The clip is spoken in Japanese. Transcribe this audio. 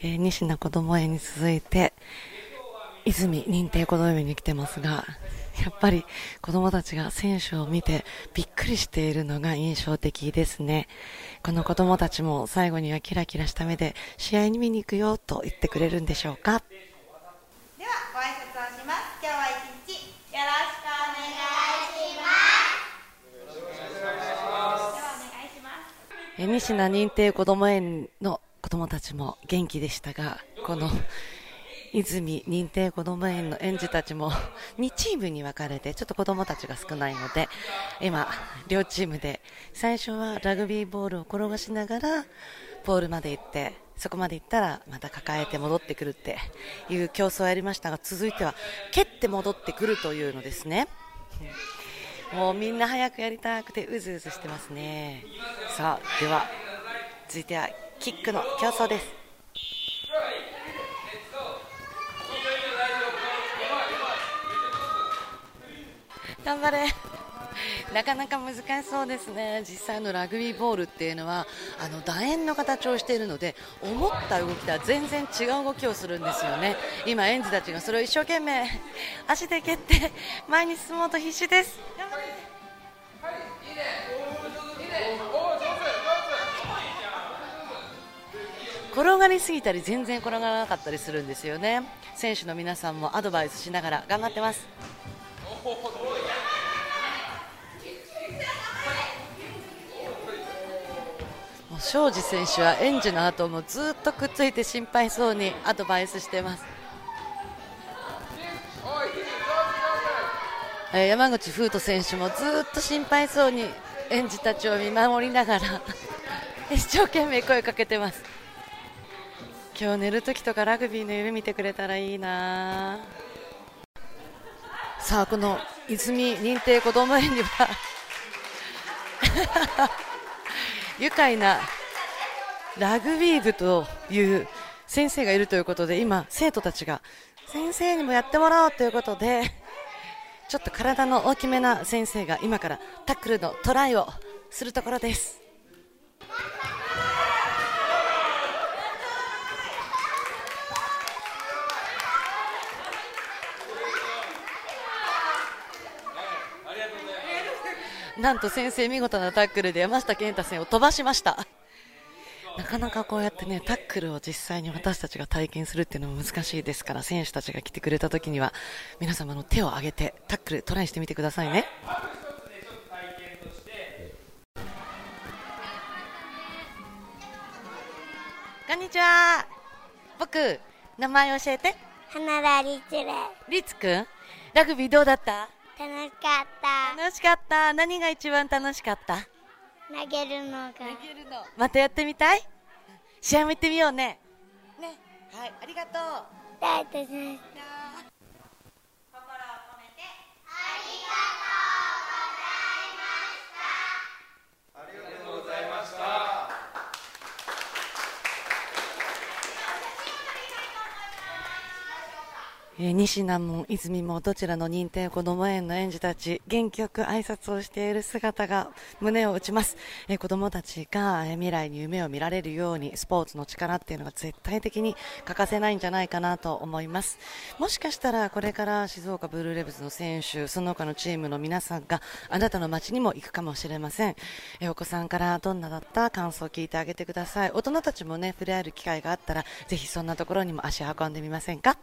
えー、西名こども園に続いて、泉認定こども園に来てますが、やっぱり子供たちが選手を見てびっくりしているのが印象的ですね。この子供たちも最後にはキラキラした目で試合に見に行くよと言ってくれるんでしょうか。ではご挨拶をします。今日は一日よろしくお願いします。よろしくお願いします。え西名認定こども園の子供たちも元気でしたが、この泉認定こども園の園児たちも2チームに分かれてちょっと子供たちが少ないので今、両チームで最初はラグビーボールを転がしながらポールまで行ってそこまで行ったらまた抱えて戻ってくるっていう競争をやりましたが続いては蹴って戻ってくるというのですね。もうみんな早くやりたくてうずうずしてますね。さあ、では続いてはキックの競争です。頑張れなかなか難しそうですね、実際のラグビーボールっていうのはあの楕円の形をしているので思った動きとは全然違う動きをするんですよね、今、園児たちがそれを一生懸命足で蹴って前に進もうと必死です頑張れ。転がりすぎたり全然転がらなかったりするんですよね。選手の皆さんもアドバイスしながら頑張ってます。庄司選手は園児の後もずっとくっついて心配そうにアドバイスしてます。山口風斗選手もずっと心配そうに園児たちを見守りながら 一生懸命声かけてます。今日寝るときとかラグビーの夢見てくれたらいいなさあこの泉認定こども園には 愉快なラグビー部という先生がいるということで今、生徒たちが先生にもやってもらおうということでちょっと体の大きめな先生が今からタックルのトライをするところです。なんと先生見事なタックルで山下健太選を飛ばしました。なかなかこうやってねタックルを実際に私たちが体験するっていうのも難しいですから選手たちが来てくれた時には皆様の手を挙げてタックルトライしてみてくださいね。こんにちは。僕名前教えて。花田リツレリツくんラグビーどうだった？楽しかった。楽しかった。何が一番楽しかった？投げるのが。投げるの。またやってみたい？試合も行ってみようね。ね。はいありがとう。ありがとうございますえー、西名も泉もどちらの認定こども園の園児たち元気よく挨拶をしている姿が胸を打ちます、えー、子どもたちが、え、未来に夢を見られるようにスポーツの力っていうのが絶対的に欠かせないんじゃないかなと思います。もしかしたらこれから静岡ブルーレブズの選手その他のチームの皆さんがあなたの街にも行くかもしれません、えお子さんからどんなだった？感想を聞いてあげてください。大人たちもね触れ合える機会があったらぜひそんなところにも足を運んでみませんか？